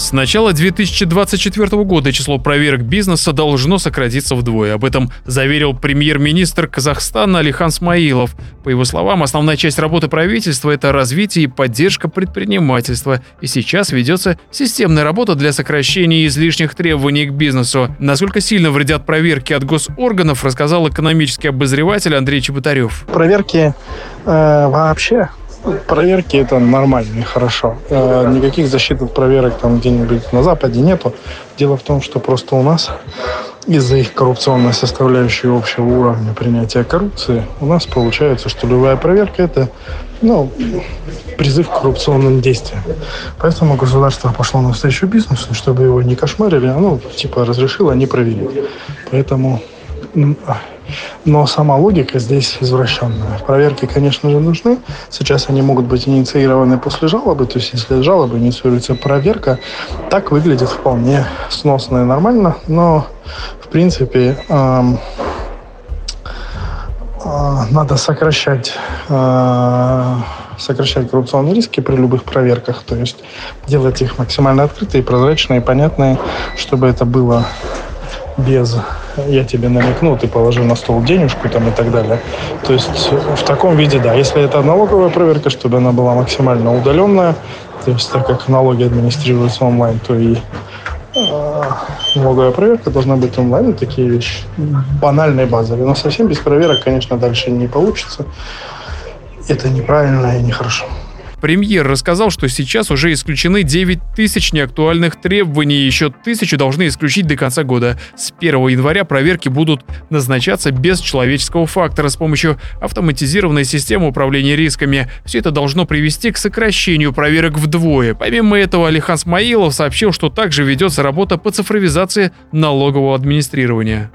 С начала 2024 года число проверок бизнеса должно сократиться вдвое. Об этом заверил премьер-министр Казахстана Алихан Смаилов. По его словам, основная часть работы правительства – это развитие и поддержка предпринимательства. И сейчас ведется системная работа для сокращения излишних требований к бизнесу. Насколько сильно вредят проверки от госорганов, рассказал экономический обозреватель Андрей Чеботарев. Проверки э, вообще проверки это нормально и хорошо. Э, никаких защитных проверок там где-нибудь на Западе нету. Дело в том, что просто у нас из-за их коррупционной составляющей общего уровня принятия коррупции у нас получается, что любая проверка это ну, призыв к коррупционным действиям. Поэтому государство пошло навстречу бизнесу, чтобы его не кошмарили, оно типа разрешило не проверить. Поэтому но сама логика здесь извращенная. Проверки, конечно же, нужны. Сейчас они могут быть инициированы после жалобы. То есть, если жалоба инициируется проверка, так выглядит вполне сносно и нормально. Но, в принципе, эм, э, надо сокращать э, сокращать коррупционные риски при любых проверках, то есть делать их максимально открытые, прозрачные, понятные, чтобы это было без я тебе намекну, ты положил на стол денежку там и так далее. То есть в таком виде, да. Если это налоговая проверка, чтобы она была максимально удаленная, то есть так как налоги администрируются онлайн, то и э, проверка должна быть онлайн. Такие вещи банальные, базовые. Но совсем без проверок, конечно, дальше не получится. Это неправильно и нехорошо. Премьер рассказал, что сейчас уже исключены 9 тысяч неактуальных требований, еще тысячу должны исключить до конца года. С 1 января проверки будут назначаться без человеческого фактора с помощью автоматизированной системы управления рисками. Все это должно привести к сокращению проверок вдвое. Помимо этого, Алихан Смаилов сообщил, что также ведется работа по цифровизации налогового администрирования.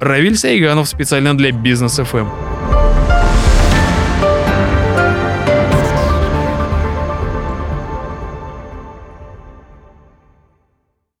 Равиль Сайганов специально для Бизнес ФМ.